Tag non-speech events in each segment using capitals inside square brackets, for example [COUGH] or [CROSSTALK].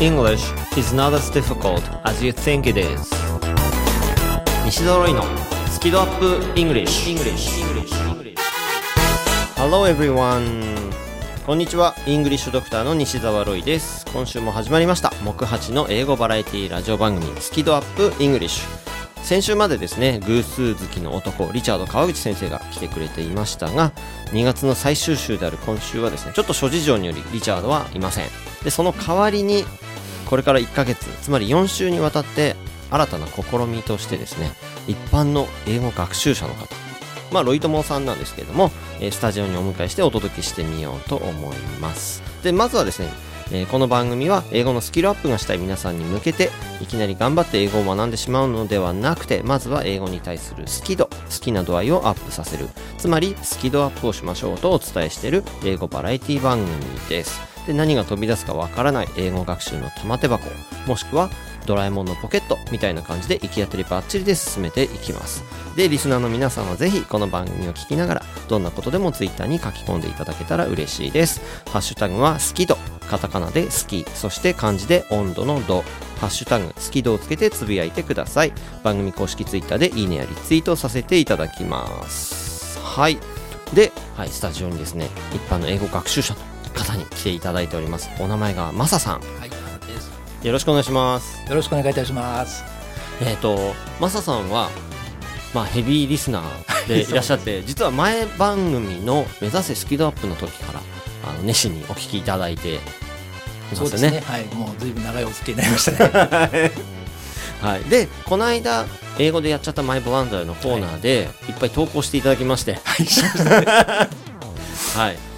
English is not as difficult as you think it is 西澤ロイのスキドアップ English, English. Hello everyone こんにちはイングリッシュドクターの西澤ロイです今週も始まりました木八の英語バラエティラジオ番組スキドアップ English 先週までですね偶数好きの男リチャード川口先生が来てくれていましたが2月の最終週である今週はですねちょっと諸事情によりリチャードはいません。でその代わりにこれから1ヶ月つまり4週にわたって新たな試みとしてですね一般の英語学習者の方まあロイトモさんなんですけれどもスタジオにお迎えしてお届けしてみようと思います。でまずはですねえー、この番組は英語のスキルアップがしたい皆さんに向けていきなり頑張って英語を学んでしまうのではなくてまずは英語に対する好き度好きな度合いをアップさせる。つまりスキドアップをしましょうとお伝えしている英語バラエティ番組です。で何が飛び出すかわからない英語学習の玉手箱もしくはドラえもんのポケットみたいな感じで行き当たりばっちりで進めていきます。でリスナーの皆さんはぜひこの番組を聞きながらどんなことでも Twitter に書き込んでいただけたら嬉しいです。ハッシュタグは好き度カタカナで好きそして漢字で温度の度。ハッシュタグ好き度をつけてつぶやいてください。番組公式 Twitter でいいねやリツイートさせていただきます。はい。で、はい、スタジオにですね一般の英語学習者の方に来ていただいております。お名前がマサさん、はい、よろしくお願いします。よろしくお願いいたします。えっ、ー、とマサさんはまあ、ヘビーリスナーでいらっしゃって実は前番組の「目指せスキドアップ」の時からあの熱心にお聞きいただいていますね。ね。はい、もうずいぶん長いお付き合いになりましたね。[LAUGHS] はい、でこの間英語でやっちゃったマイブランダーのコーナーで、い、っぱい投稿していただきまして、はい、[LAUGHS]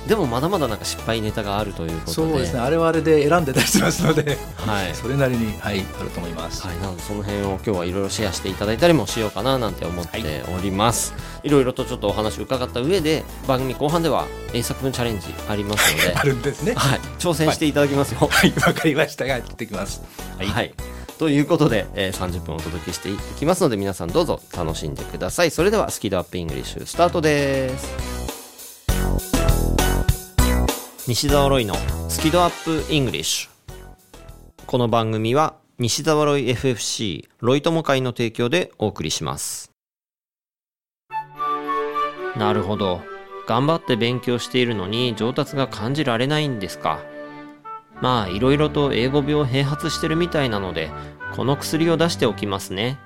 でもまだまだなんか失敗ネタがあるということで。そうですね。あれはあれで選んでたりしますので、はい、[LAUGHS] それなりに、はい、あると思います、はい、なのでその辺を今日はいろいろシェアしていただいたりもしようかななんて思っております、はい、いろいろとちょっとお話を伺った上で番組後半では英作文チャレンジありますので。[LAUGHS] あるんですね、はい、挑戦していただきますよ。はい。わ、かりました。がやってきます。はい、はい。ということで、えー、30分お届けしていきますので皆さんどうぞ楽しんでください。それではスキドアップイングリッシュスタートです西澤ロイのスキドアップイングリッシュ。この番組は西澤ロイ FFC ロイ友会の提供でお送りします。なるほど。頑張って勉強しているのに上達が感じられないんですか。まあいろいろと英語病併発してるみたいなのでこの薬を出しておきますね。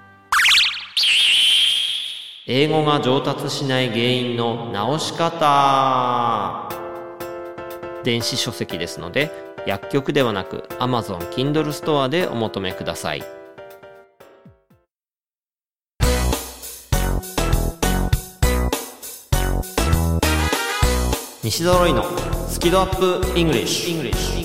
英語が上達しない原因の直し方。電子書籍ですので薬局ではなく Amazon Kindle ストアでお求めください。西揃いのスキドアップイングリッシュ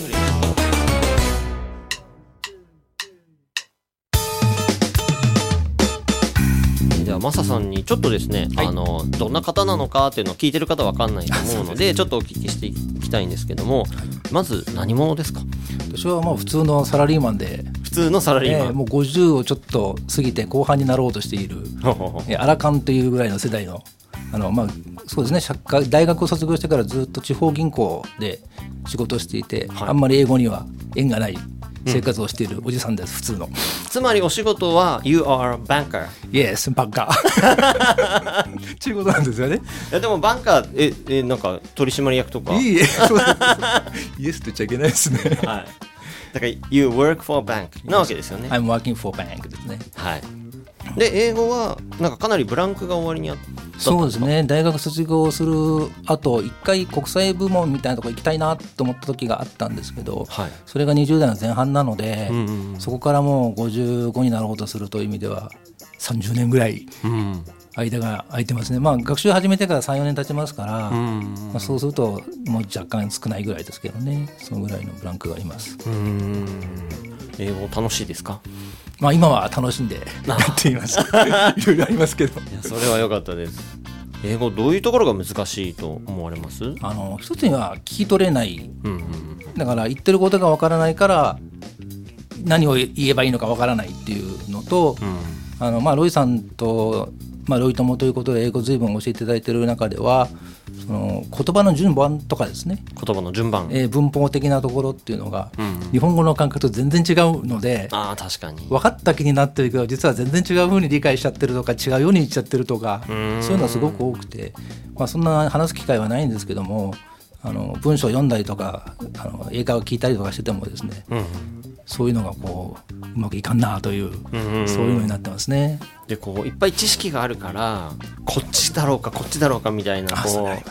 グリッシュマサさんにちょっとですね、はい、あのどんな方なのかっていうのを聞いてる方わかんないと思うのでちょっとお聞きしていきたいんですけども、まず何者ですか？私はまあ普通のサラリーマンで普通のサラリーマン、えー、もう50をちょっと過ぎて後半になろうとしているアラカンというぐらいの世代のあのまあそうですね大学を卒業してからずっと地方銀行で仕事をしていて、はい、あんまり英語には縁がない生活をしているおじさんです、普通の。つまりお仕事は You are banker Yes バンカーということなんですよね。いやでもバンカーええなんか取締役とか。いいえそうイエスと言っちゃいけないですね。はい。だから You work for bank なわけですよね。I'm working for bank ですね。はいで英語はなんかかなりブランクが終わりにあったそうですね。大学卒業するあと一回国際部門みたいなとこ行きたいなと思った時があったんですけど、はい、それが20代の前半なので、うんうんうん、そこからもう55になろうとするという意味では30年ぐらい間が空いてますね、まあ、学習始めてから34年経ちますから、うんうん、まあ、そうするともう若干少ないぐらいですけどね。そのぐらいのブランクがあります。うん。英語楽しいですか？まあ今は楽しんでやっています。いろいろありますけど。いやそれは良かったです。英語どういうところが難しいと思われます？あの一つには聞き取れない、うんうん、だから言ってることがわからないから何を言えばいいのかわからないっていうのと、うん、あのまあロイさんとまあ、ロイ友ということで英語随分教えていただいている中ではその言葉の順番とかですね。言葉の順番、えー、文法的なところっていうのが、うん、日本語の感覚と全然違うのであ確かに。分かった気になってるけど実は全然違うふうに理解しちゃってるとか違うように言っちゃってるとかそういうのはすごく多くて、まあ、そんな話す機会はないんですけどもあの文章を読んだりとかあの映画を聞いたりとかしててもですね、うん、そういうのがこううまくいかんなという、うんうん、そういうのになってますね。でこういっぱい知識があるからこっちだろうかこっちだろうかみたいなこう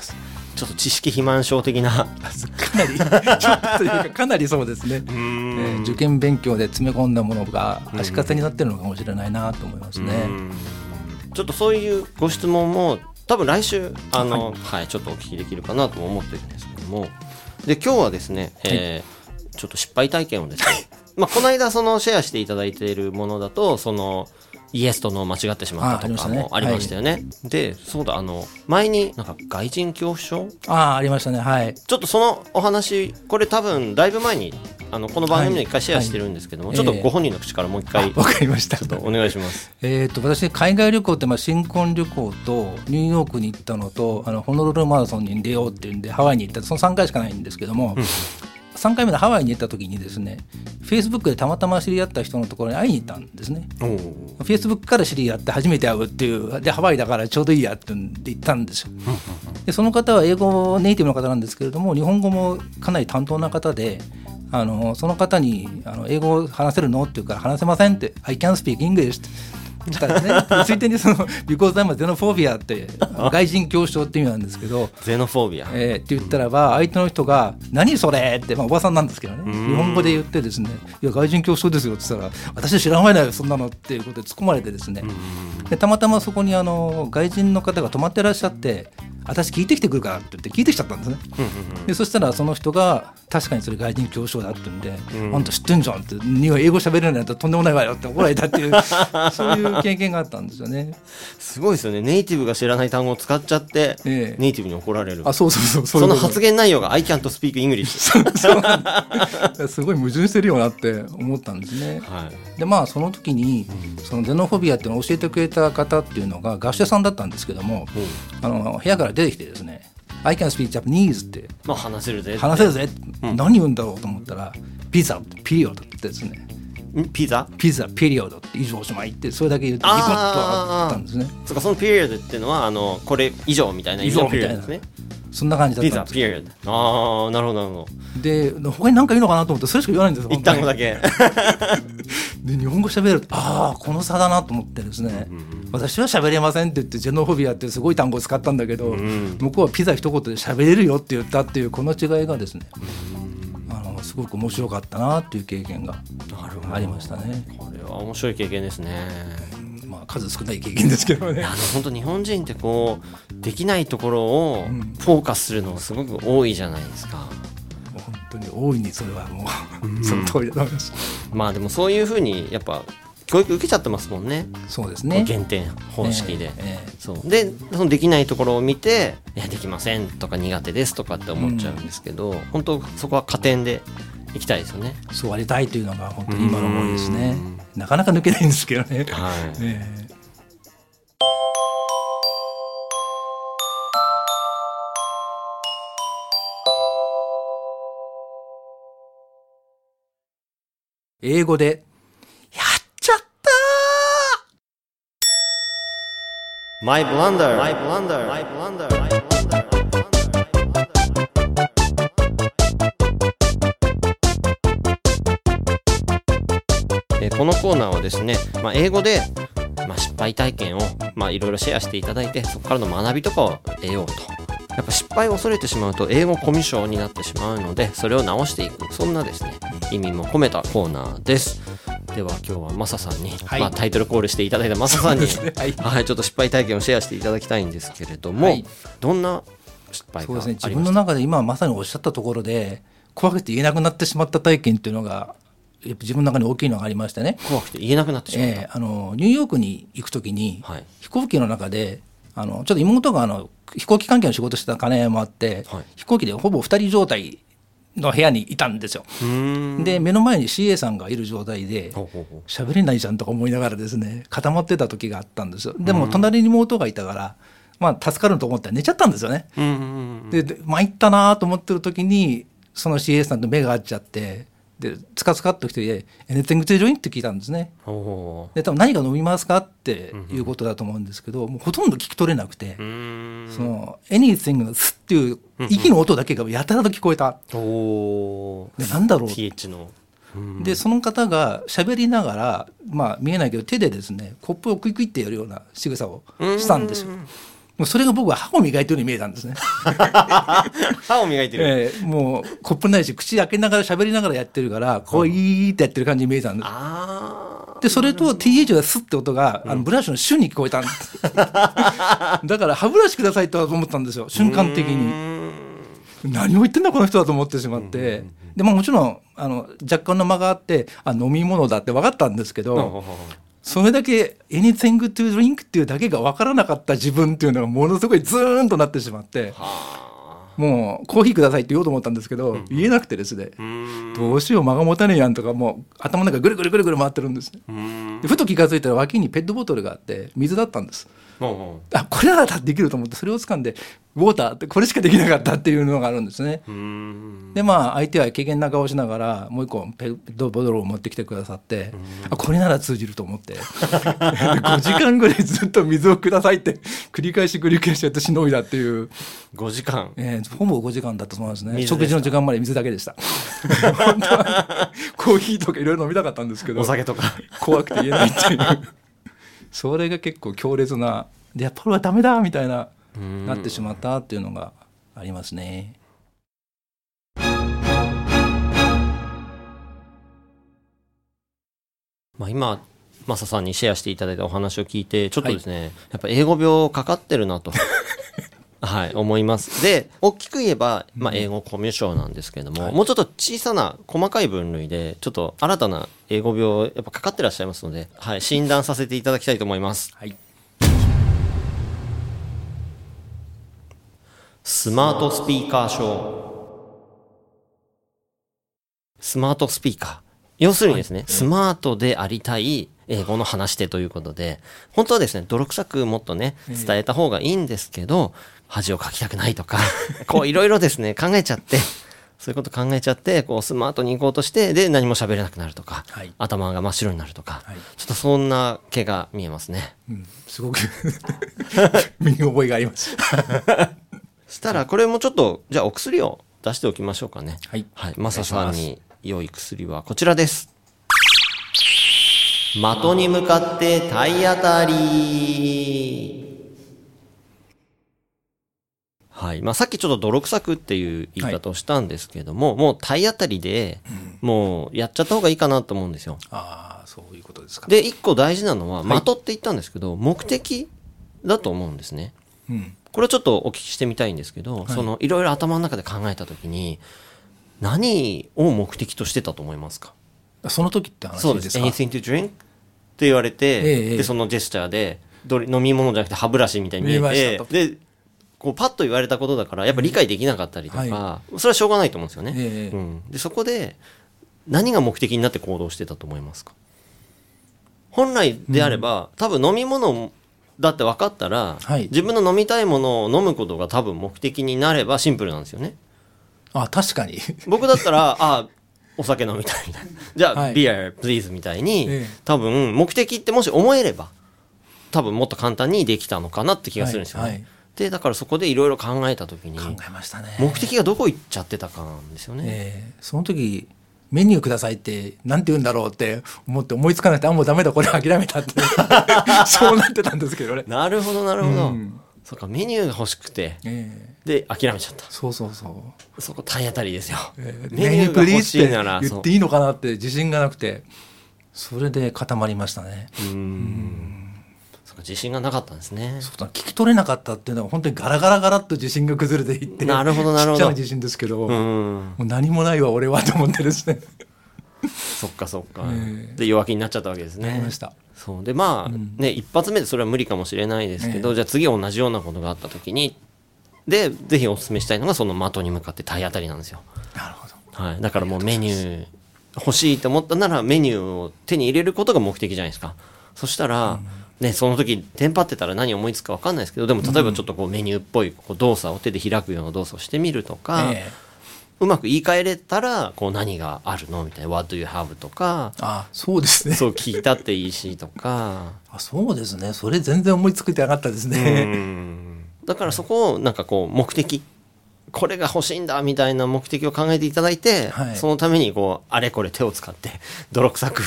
ちょっと知識肥満症的な。かなりちょっとというかかなりそうですね、えー、受験勉強で詰め込んだものが足かせになってるのかもしれないなと思いますね。ちょっとそういうご質問も多分来週あの、はい、はい、ちょっとお聞きできるかなと思ってるんですけども。で今日はですね、えー、はい、ちょっと失敗体験をですね。[LAUGHS] まあこの間そのシェアしていただいているものだとそのイエスとの間違ってしまったとかもありましたよね。ねはい、で、そうだ、あの、前になんか外人恐怖症？ああ、ありましたね。はい。ちょっとそのお話、これ多分だいぶ前に、あの、この番組で一回シェアしてるんですけども、はいはい、ちょっとご本人の口からもう一回。わ、かりました。ちょっとお願いします。えっと、私、海外旅行って、まあ、新婚旅行と、ニューヨークに行ったのと、あの、ホノルルマラソンに出ようっていうんで、ハワイに行った、その3回しかないんですけども、3回目のハワイに行った時にですねフェイスブックでたまたま知り合った人のところに会いに行ったんですね。フェイスブックから知り合って初めて会うっていうでハワイだからちょうどいいやって言ったんですよ。でその方は英語ネイティブの方なんですけれども日本語もかなり担当な方であのその方にあの「英語話せるの?」って言うから「話せません」って「I can speak English」ってしたらね。[LAUGHS] ついでにその「Because I'm a xenophobia」って外人恐怖症って意味なんですけど。ゼノフォービア、えー、って言ったらば相手の人が「何それ!」って、まあ、おばさんなんですけどね。日本語で言ってですね「いや外人恐怖症ですよ」って言ったら「私知らないよそんなの」っていうことで突っ込まれてですね。でたまたまそこにあの外人の方が泊まってらっしゃって私聞いてきてくるからって言って聞いてきちゃったんですね、でそしたらその人が確かにそれ外人恐怖症だって言うんで、うん、あんた知ってんじゃんって英語喋れないんだったらとんでもないわよって怒られたっていう [LAUGHS] そういう経験があったんですよね。すごいですよね。ネイティブが知らない単語を使っちゃって、ええ、ネイティブに怒られる。あそうそうそうその発言内容が「I can't speak English [LAUGHS] そうすごい矛盾してるよなって思ったんですね、はい、でまあその時に、そのゼノフォビアっていうのを教えてくれた方っていうのが学者さんだったんですけども、うん、あの部屋から出てきてですね I can speak Japanese って。まあ話せるぜ。話せるぜ。うん、何言うんだろうと思ったら、ピザ、ピリオドってですね。ピザ？ピザ、ピリオドって以上おしまいって、それだけ言うと、ニコッとあったんですね。そうか、そのピリオドっていうのは、あの、これ以上みたいな以上みたいなですね。そんな感じだったんですピザ、ピリオド。ああ、なるほど、なるほど。で、他に何か言うのかなと思って、それしか言わないんですよ。一単語だけ。[LAUGHS] で、日本語喋ると、ああ、この差だなと思ってですね。うん私は喋れませんって言ってジェノフォビアってすごい単語を使ったんだけど、うん、向こうはピザ一言で喋れるよって言ったっていうこの違いがですね、すごく面白かったなっていう経験がありましたね。これは面白い経験ですね。まあ、数少ない経験ですけどね。本当日本人ってこうできないところをフォーカスするのすごく多いじゃないですか。本当に大いにそれはもう、その通りだと思います。まあでもそういうふうにやっぱ教育受けちゃってますもんね。そうですね。減点方式で、えーえー、そう。でそのできないところを見て「いやできません」とか「苦手です」とかって思っちゃうんですけど、うん、本当そこは加点でいきたいですよね。そうありたいというのが本当に今の思いですね。なかなか抜けないんですけどね。はい、え英語で My blunder. My blunder. My blunder. My blunder. このコーナーはですね、まあ、英語で、まあ、失敗体験を、まあ、いろいろシェアしていただいてそこからの学びとかを得ようとやっぱ失敗を恐れてしまうと英語コミュ障になってしまうのでそれを直していく。そんなですね意味も込めたコーナーです。では今日はマサさんに、はい、まあ、タイトルコールしていただいたマサさんに、ね、はい、はい、ちょっと失敗体験をシェアしていただきたいんですけれども、はい、どんな失敗そうですね。自分の中で今まさにおっしゃったところで怖くて言えなくなってしまった体験っていうのがやっぱ自分の中に大きいのがありましてね。怖くて言えなくなってしまった、えー、あのニューヨークに行くときに、はい、飛行機の中であのちょっと妹があの飛行機関係の仕事してた金もあって、はい、飛行機でほぼ2人状態の部屋にいたんですよ。で目の前に CA さんがいる状態で喋れないじゃんとか思いながらですね固まってた時があったんですよ。でも隣に妹がいたからまあ助かると思って寝ちゃったんですよね。で参ったなと思ってる時にその CA さんと目が合っちゃってでつかつかっと来て「Anything to drink?」って聞いたんですね。で多分何が飲みますかっていうことだと思うんですけど、もうほとんど聞き取れなくて。その「Anything」の「す」っていう息の音だけがやたらと聞こえた。でなんだろう。TH の。でその方が喋りながらまあ見えないけど手でですねコップをクイクイってやるような仕草をしたんですよ。もうそれが僕は歯を磨いてるように見えたんですね。[LAUGHS] 歯を磨いてる、えー、もうコップないし口開けながら喋りながらやってるからこういいってやってる感じに見えたんです。でそれと TH がスッって音が、あのブラシの瞬に聞こえたんです。[LAUGHS] だから歯ブラシくださいと思ったんですよ。瞬間的に。何を言ってんだこの人だと思ってしまって、でももちろんあの若干の間があってあ飲み物だって分かったんですけど、それだけ「anything to drink」っていうだけが分からなかった自分っていうのがものすごいズーンとなってしまって。もうコーヒーくださいって言おうと思ったんですけど、言えなくてですね、どうしよう間が持たねえやんとかもう頭の中ぐるぐるぐるぐる回ってるんですね。ふと気が付いたら脇にペットボトルがあって水だったんです。あこれならできると思ってそれを掴んでウォーターってこれしかできなかったっていうのがあるんですね。でまあ相手は軽減な顔しながらもう一個ペットボトルを持ってきてくださってあこれなら通じると思って。[LAUGHS] 5時間ぐらいずっと水をくださいって繰り返し繰り返しやってしのいだっていう。5時間、えー、ほぼ5時間だったと思いますね。食事の時間まで水だけでした。[LAUGHS] コーヒーとかいろいろ飲みたかったんですけど。お酒とか。怖くて言えないっていうそれが結構強烈なでやっぱりはダメだみたいななってしまったっていうのがありますね。まあ今マサさんにシェアしていただいたお話を聞いてちょっとですね、はい、やっぱ英語病かかってるなとはい、思います。で、大きく言えば、まあ、英語コミュ障なんですけども、はい、もうちょっと小さな細かい分類で、ちょっと新たな英語病、やっぱかかってらっしゃいますので、はい、診断させていただきたいと思います。はい。スマートスピーカー症。スマートスピーカー。要するにですね、はい、スマートでありたい英語の話し手ということで、本当はですね、泥臭くもっとね、伝えた方がいいんですけど、恥をかきたくないとか、[LAUGHS] こういろいろですね、考えちゃって、そういうこと考えちゃって、こうスマートに行こうとして、で、何も喋れなくなるとか、はい、頭が真っ白になるとか、はい、ちょっとそんな毛が見えますね。うん、すごく [LAUGHS] 身に覚えがあります。[LAUGHS] したら、これもちょっと、じゃあお薬を出しておきましょうかね。はい。はい。マサさんに良い薬はこちらです。的に向かって体当たり。はい。まあ、さっきちょっと泥臭くっていう言い方をしたんですけども、はい、もう体当たりで、もうやっちゃった方がいいかなと思うんですよ。ああ、そういうことですか。で、一個大事なのは、的って言ったんですけど、目的だと思うんですね。うん。これはちょっとお聞きしてみたいんですけど、はい、その、いろいろ頭の中で考えたときに、何を目的としてたと思いますか？その時って話ですか？そうです。anything to drink? って言われて、ええ、で、そのジェスチャーで、どれ飲み物じゃなくて歯ブラシみたいに見えて、で、こうパッと言われたことだからやっぱ理解できなかったりとか、はい、それはしょうがないと思うんですよね、えー、うん、でそこで何が目的になって行動してたと思いますか？本来であれば、うん、多分飲み物だって分かったら、はい、自分の飲みたいものを飲むことが多分目的になればシンプルなんですよね。あ確かに。僕だったらあお酒飲みたいみたいな。じゃあ、はい、ビアプリーズみたいに、えー、多分目的ってもし思えれば多分もっと簡単にできたのかなって気がするんですよね、はいでだからそこでいろいろ考えた時に考えましたね。目的がどこ行っちゃってたかなんですよね。えー、その時メニューくださいってなんて言うんだろうって思って思いつかなくてあもうダメだこれ諦めたって。[LAUGHS] そうなってたんですけどね。なるほどなるほど。うん、そうかメニューが欲しくて、えー、で諦めちゃった。そうそうそう。そこ体当たりですよ、えー、メニューが欲しいなら言っていいのかなって自信がなくてそれで固まりましたね。うん自信がなかったんですね。そうだ聞き取れなかったっていうのは本当にガラガラガラっと自信が崩れていってなるほどなるほど。ちっちゃな自信ですけど、うん、もう何もないわ俺はと思ってですね。そっかそっか、えー、で弱気になっちゃったわけですね。ました。そう。でまあ、うん、ね一発目でそれは無理かもしれないですけど、えー、じゃあ次同じようなことがあった時にでぜひお勧めしたいのがその的に向かって体当たりなんですよ。なるほど。はい、だからもうメニュー欲しいと思ったならメニューを手に入れることが目的じゃないですか。そしたら、うんね、その時テンパってたら何思いつくか分かんないですけどでも例えばちょっとこうメニューっぽいこう動作を手で開くような動作をしてみるとか、えうまく言い換えれたらこう何があるのみたいな「What do you have?」とかあそうですね。そう聞いたっていいしとか。あそうですね。それ全然思いつくてなかったですね。だからそこをなんかこう目的これが欲しいんだみたいな目的を考えていただいて、はい、そのためにこうあれこれ手を使って [LAUGHS] 泥臭く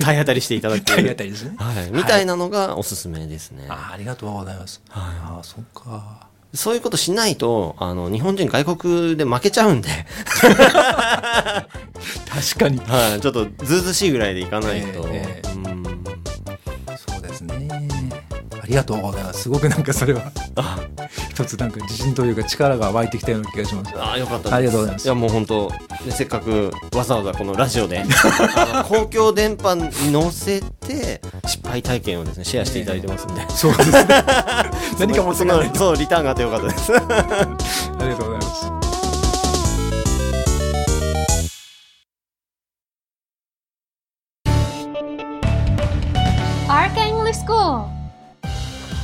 体当たりしていただく。体当たりですね、はい、みたいなのがおすすめですね、あありがとうございます、はい、ああそっか。そういうことしないとあの日本人外国で負けちゃうんで。確かに、はい、ちょっとずうずしいぐらいでいかないと、えーえー、うんりがとうございます。すごくなんかそれは一つなんか自信というか力が湧いてきたような気がします。あよかったありがとうございます。いやもう本当せっかくわざわざこのラジオで [LAUGHS] 公共電波に乗せて失敗体験をですねシェアしていただいてますんで、そうですね。[LAUGHS] 何かもその。そうリターンがあってよかったです。[LAUGHS] ありがとうございます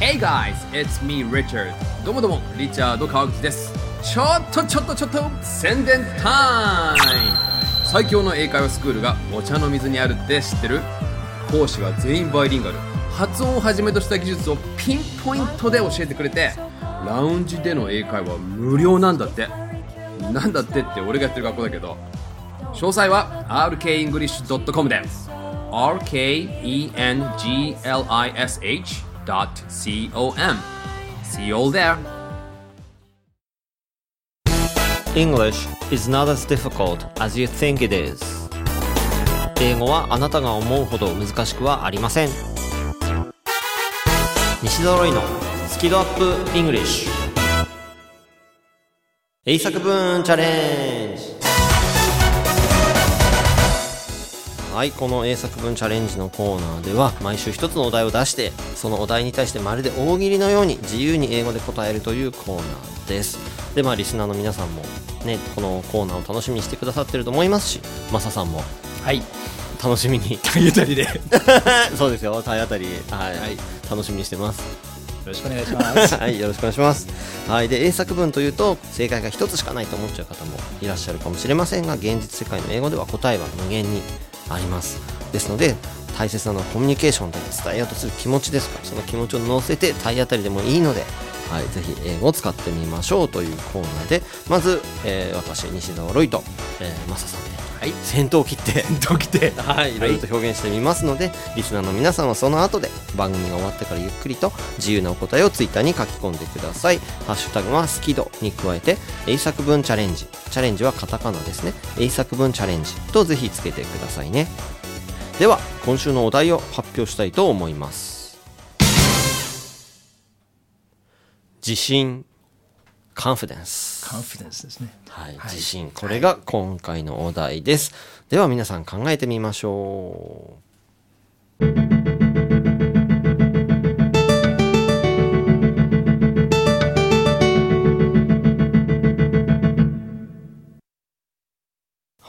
Hey guys, it's me Richard. どうもどうもリチャード川口です。ちょっとちょっとちょっと宣伝タイム。最強の英会話スクールがお茶の水にあるって知ってる？講師は全員バイリンガル。発音をはじめとした技術をピンポイントで教えてくれてラウンジでの英会話無料なんだって。なんだってって俺がやってる学校だけど。詳細は rkenglish.com で rkenglish com. See you all there. English is not as difficult as you think it is. 英語はあなたが思うほど難しくはありません。西揃いのスキドアップ English 英作文チャレンジはいこの英作文チャレンジのコーナーでは毎週一つのお題を出してそのお題に対してまるで大喜利のように自由に英語で答えるというコーナーです。でまあリスナーの皆さんもねこのコーナーを楽しみにしてくださってると思いますしマサさんもはい。楽しみに体当たりで。[LAUGHS] そうですよ。体当たりはい、はい、楽しみにしてます。よろしくお願いします。[LAUGHS] はい、よろしくお願いします。はい、で英作文というと正解が一つしかないと思っちゃう方もいらっしゃるかもしれませんが、現実世界の英語では答えは無限にあります。ですので大切なのはコミュニケーションで伝えようとする気持ちですから。その気持ちを乗せて体当たりでもいいので、はい、ぜひ英語を使ってみましょうというコーナーで。まず、えー、私西澤ロイと、えー、さんで、はい、先頭を切って [LAUGHS] 先頭切ってはい、い。ろいろと表現してみますので、はい、リスナーの皆さんはその後で番組が終わってからゆっくりと自由なお答えをツイッターに書き込んでください。ハッシュタグは好き度に加えて英作文チャレンジ。チャレンジはカタカナですね。英作文チャレンジとぜひつけてくださいね。では今週のお題を発表したいと思います。自信カンフィデンスカンフィデンスですね。はい、はい、自信。これが今回のお題です、はい、では皆さん考えてみましょう。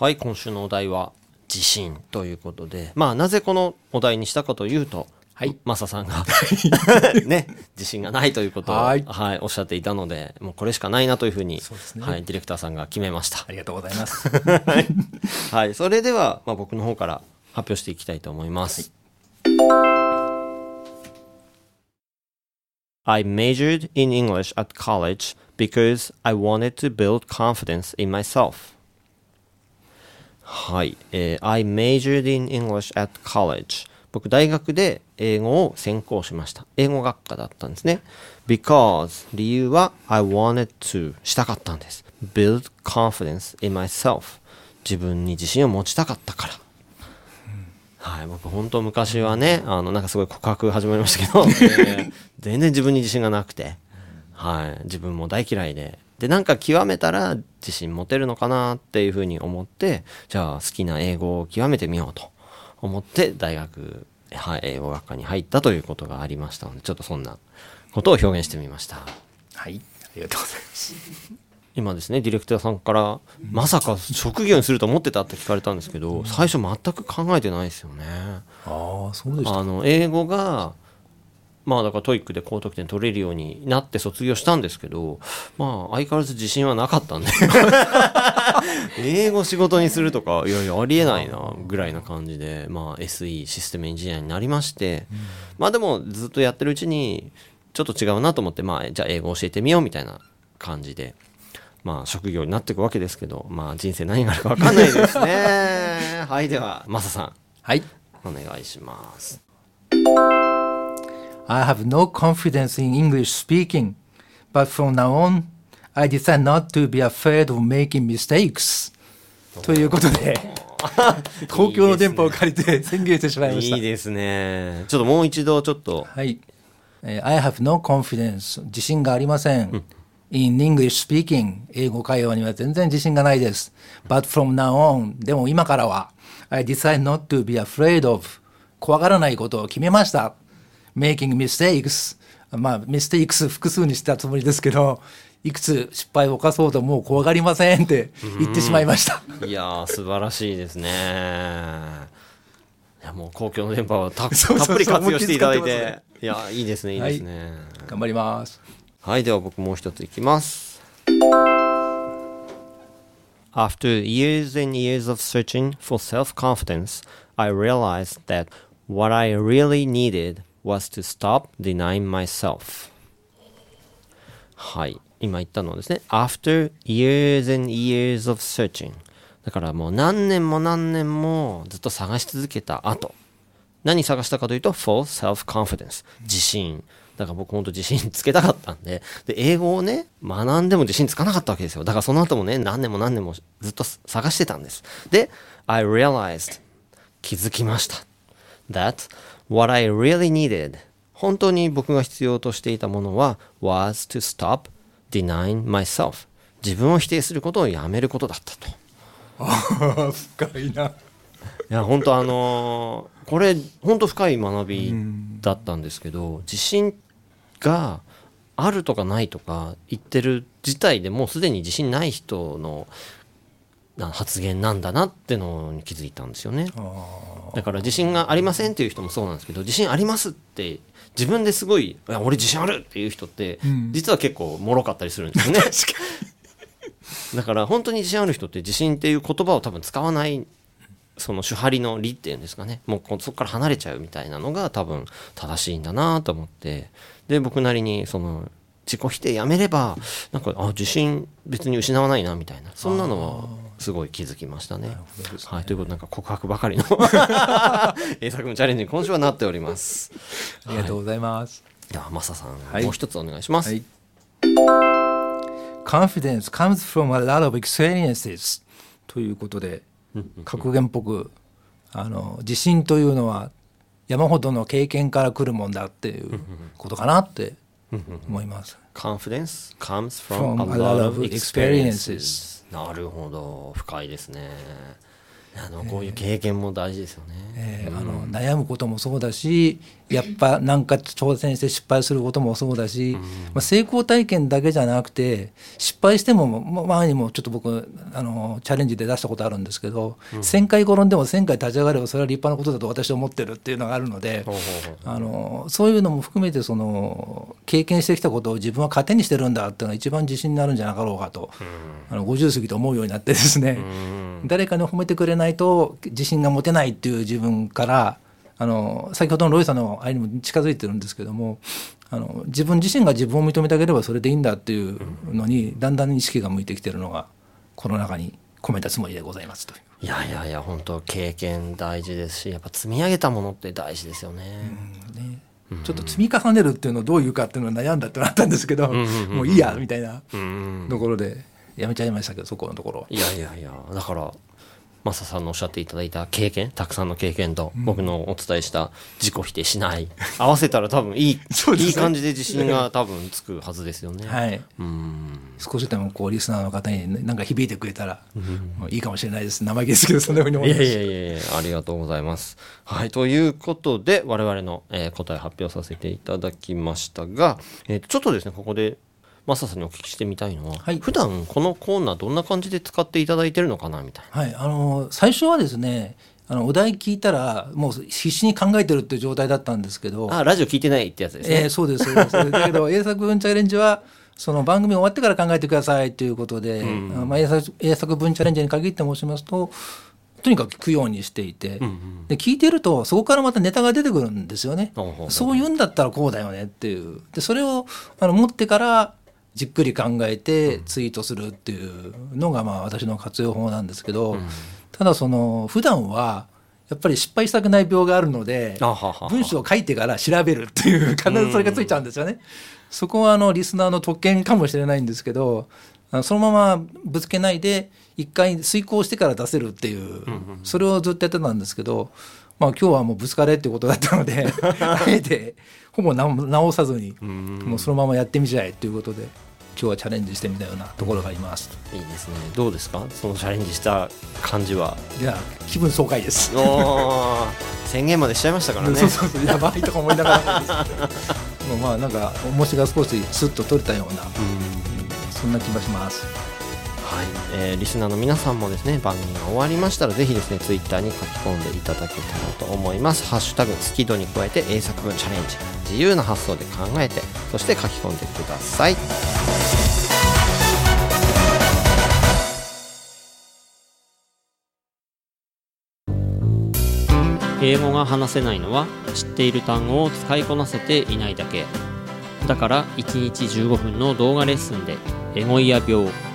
はい、今週のお題は自信ということで、まあなぜこのお題にしたかというと、はい。マサさんが [LAUGHS] ね、自信がないということを、はい、はい、おっしゃっていたので、もうこれしかないなというふうに、そうね。はい、ディレクターさんが決めました。ありがとうございます。はい。はい、それでは、まあ僕の方から発表していきたいと思います。はい、I majored in English at college because I wanted to build confidence in myself. はい、えー、I majored in English at college 僕大学で英語を専攻しました。英語学科だったんですね。Because 理由は I wanted to したかったんです。Build confidence in myself 自分に自信を持ちたかったから、はい、僕本当昔はねあのなんかすごい告白始まりましたけど、えー、全然自分に自信がなくて、はい、自分も大嫌いで。でなんか極めたら自信持てるのかなっていうふうに思ってじゃあ好きな英語を極めてみようと思って大学、はい、英語学科に入ったということがありましたのでちょっとそんなことを表現してみました。はいありがとうございます。今ですねディレクターさんから「まさか職業にすると思ってた?」って聞かれたんですけど最初全く考えてないですよね。ああそうでした。あの英語がまあだから TOEICで高得点取れるようになって卒業したんですけどまあ相変わらず自信はなかったんで [LAUGHS] 英語仕事にするとかいやいやありえないなぐらいな感じでまあ SE システムエンジニアになりましてまあでもずっとやってるうちにちょっと違うなと思ってまあじゃあ英語教えてみようみたいな感じでまあ職業になっていくわけですけどまあ人生何があるか分かんないですね。[LAUGHS] はいではマサさん。はい。お願いします。I have no confidence in English speaking, but from now on, I decide not to be afraid of making mistakes. ということで、公共の電波を借りて宣言してしまいました。いいですね。ちょっともう一度ちょっと。はい。I have no confidence. 自信がありません。うん、in English speaking. 英語会話には全然自信がないです。But from now on. でも今からは、I decide not to be afraid of. 怖がらないことを決めました。making mistakes まあ mistakes 複数にしたつもりですけどいくつ失敗を犯そうともう怖がりませんって言ってしまいました。いや素晴らしいですね。いやもう公共の電波をた [LAUGHS] たっぷり活用していただいて、ね、いやいいですねいいですね、はい、頑張ります。はいでは僕もう一ついきます。After years and years of searching for self-confidence, I realized that what I really needed was to stop denying myself. はい今言ったのですね after years and years of searching だからもう何年も何年もずっと探し続けた後。何探したかというと for self-confidence 自信。だから僕本当自信つけたかったんで。で英語をね学んでも自信つかなかったわけですよ。だからその後もね何年も何年もずっと探してたんです。で I realized 気づきました。that What I really needed 本当に僕が必要としていたものは was to stop denying myself 自分を否定することをやめることだったと。ああ深いな。いや本当あのー、これ本当深い学びだったんですけど自信があるとかないとか言ってる自体でもうすでに自信ない人の発言なんだなってのに気づいたんですよねだから自信がありませんっていう人もそうなんですけど自信ありますって自分ですごい「いや俺自信ある!」っていう人って、うん、実は結構もろかったりするんですよね。[LAUGHS] だから本当に自信ある人って自信っていう言葉を多分使わないその手張りの理っていうんですかね。もうそこから離れちゃうみたいなのが多分正しいんだなと思って。で僕なりにその自己否定やめればなんかあ自信別に失わないなみたいな。そんなのはすごい気づきましたね。ねはい、ということでなんか告白ばかりの [LAUGHS] 英作文チャレンジに今週はなっております。ありがとうございます。はい、ではマサさん、はい、もう一つお願いします。はい、Confidence comes from a lot of experiences ということで格言っぽくあの自信というのは山ほどの経験から来るもんだっていうことかなって思います。Confidence comes from a lot of experiences. なるほど。深いですね。あのこういう経験も大事ですよね、えー、悩むこともそうだしやっぱ何か挑戦して失敗することもそうだし、うん、まあ、成功体験だけじゃなくて失敗しても前にもちょっと僕あのチャレンジで出したことあるんですけど、うん、1,000回転んでも1,000回立ち上がればそれは立派なことだと私は思ってるっていうのがあるので、あのそういうのも含めてその経験してきたことを自分は糧にしてるんだっていうのが一番自信になるんじゃなかろうかと、うん、あの50過ぎて思うようになってですね、誰かに褒めてくれないと自信が持てないっていう自分からあの先ほどのロイさんの愛にも近づいてるんですけどもあの自分自身が自分を認めてあげればそれでいいんだっていうのにだんだん意識が向いてきてるのがこの中に込めたつもりでございますといやいやいや本当経験大事ですしやっぱ積み上げたものって大事ですよね。ね。ちょっと積み重ねるっていうのをどういうかっていうのを悩んだってなったんですけど、もういいやみたいなところでやめちゃいましたけどそこのところいやいやいや。だからマサさんのおっしゃっていただいた経験たくさんの経験と僕のお伝えした自己否定しない、[LAUGHS] 合わせたら多分いいね、いい感じで自信が多分つくはずですよね。[LAUGHS] はい、うん。少しでもこうリスナーの方に何か響いてくれたら、いいかもしれないです。生意気ですけどそんなふうに思いますいやいやいやありがとうございます。はい。ということで我々の、えー、答え発表させていただきましたが、えー、ちょっとですねここでマサさんにお聞きしてみたいのは、はい、普段このコーナーどんな感じで使っていただいてるのかなみたいな。はい、あの最初はですねあのお題聞いたらもう必死に考えてるっていう状態だったんですけどあラジオ聞いてないってやつですね、えー、そうですそうです。だけど [LAUGHS] 英作文チャレンジはその番組終わってから考えてくださいということで、うん、まあ、英作英作文チャレンジに限って申しますととにかく聞くようにしていて、うんうん、で聞いてるとそこからまたネタが出てくるんですよね、うん、そういうんだったらこうだよねっていう。でそれをあの持ってからじっくり考えてツイートするっていうのがまあ私の活用法なんですけど、うん、ただその普段はやっぱり失敗したくない病があるので文章を書いてから調べるっていう必ずそれがついちゃうんですよね。そこはあのリスナーの特権かもしれないんですけどそのままぶつけないで一回遂行してから出せるっていう、それをずっとやってたんですけど、まあ、今日はもうぶつかれってことだったので [LAUGHS] あえてほぼ直さずにもうそのままやってみちゃえということで。今日はチャレンジしてみたようなところがあります。いいですね。どうですか？そのチャレンジした感じは？いや気分爽快です。宣言までしちゃいましたからね。[LAUGHS] そうそうそうやばいとか思いながら。まあなんか重しが少しスッと取れたような、うん、そんな気がします。はい、えー、リスナーの皆さんもですね番組が終わりましたらぜひですねツイッターに書き込んでいただけたらと思います。ハッシュタグスキドに加えて英作文チャレンジ。自由な発想で考えてそして書き込んでください。英語が話せないのは知っている単語を使いこなせていないだけ。だから1日15分の動画レッスンでエゴイヤ病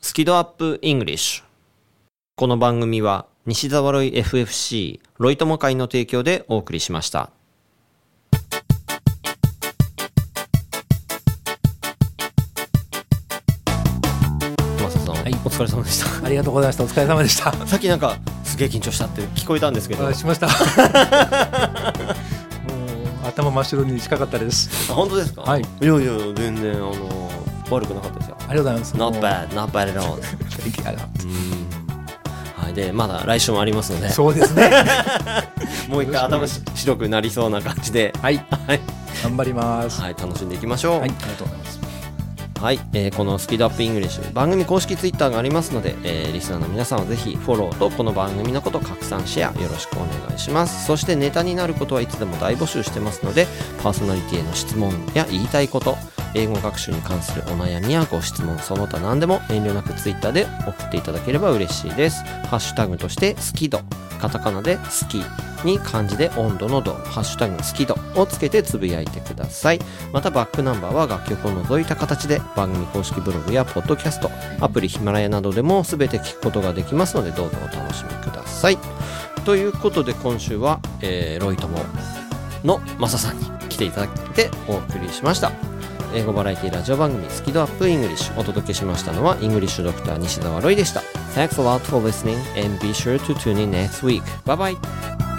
スキドアップイングリッシュこの番組は西澤ロイ FFC ロイ友会の提供でお送りしました。お疲れ様でした。ありがとうございました。お疲れ様でした。さっきなんかすげえ緊張したって聞こえたんですけど。しました。[LAUGHS] もう頭真っ白に近かったです。本当ですか？はい。いやいや全然あの悪くなかったですよ。ありがとうございます。Not bad, not bad at all. [LAUGHS] はい、でまだ来週もありますので。そうですね。[LAUGHS] もう一回頭白くなりそうな感じで。はい。はい。頑張ります。はい、楽しんでいきましょう。はい、ありがとうございます。はい、えー、このスピードアップ English 番組公式ツイッターがありますので、えー、リスナーの皆さんはぜひフォローとこの番組のこと拡散シェアよろしくお願いします。そしてネタになることはいつでも大募集してますのでパーソナリティへの質問や言いたいこと英語学習に関するお悩みやご質問その他何でも遠慮なくツイッターで送っていただければ嬉しいです。ハッシュタグとして好き度カタカナで好きに漢字で温度の度、ハッシュタグ好き度をつけてつぶやいてください。またバックナンバーは楽曲を除いた形で番組公式ブログやポッドキャスト、アプリヒマラヤなどでも全て聞くことができますのでどうぞお楽しみください。ということで今週は、えー、ロイ友のマサさんに来ていただいてお送りしました。英語バラエティラジオ番組スキドアップ English お届けしましたのは English Doctor 西澤ロイでした。Thanks a lot for listening and be sure to tune in next week. Bye bye!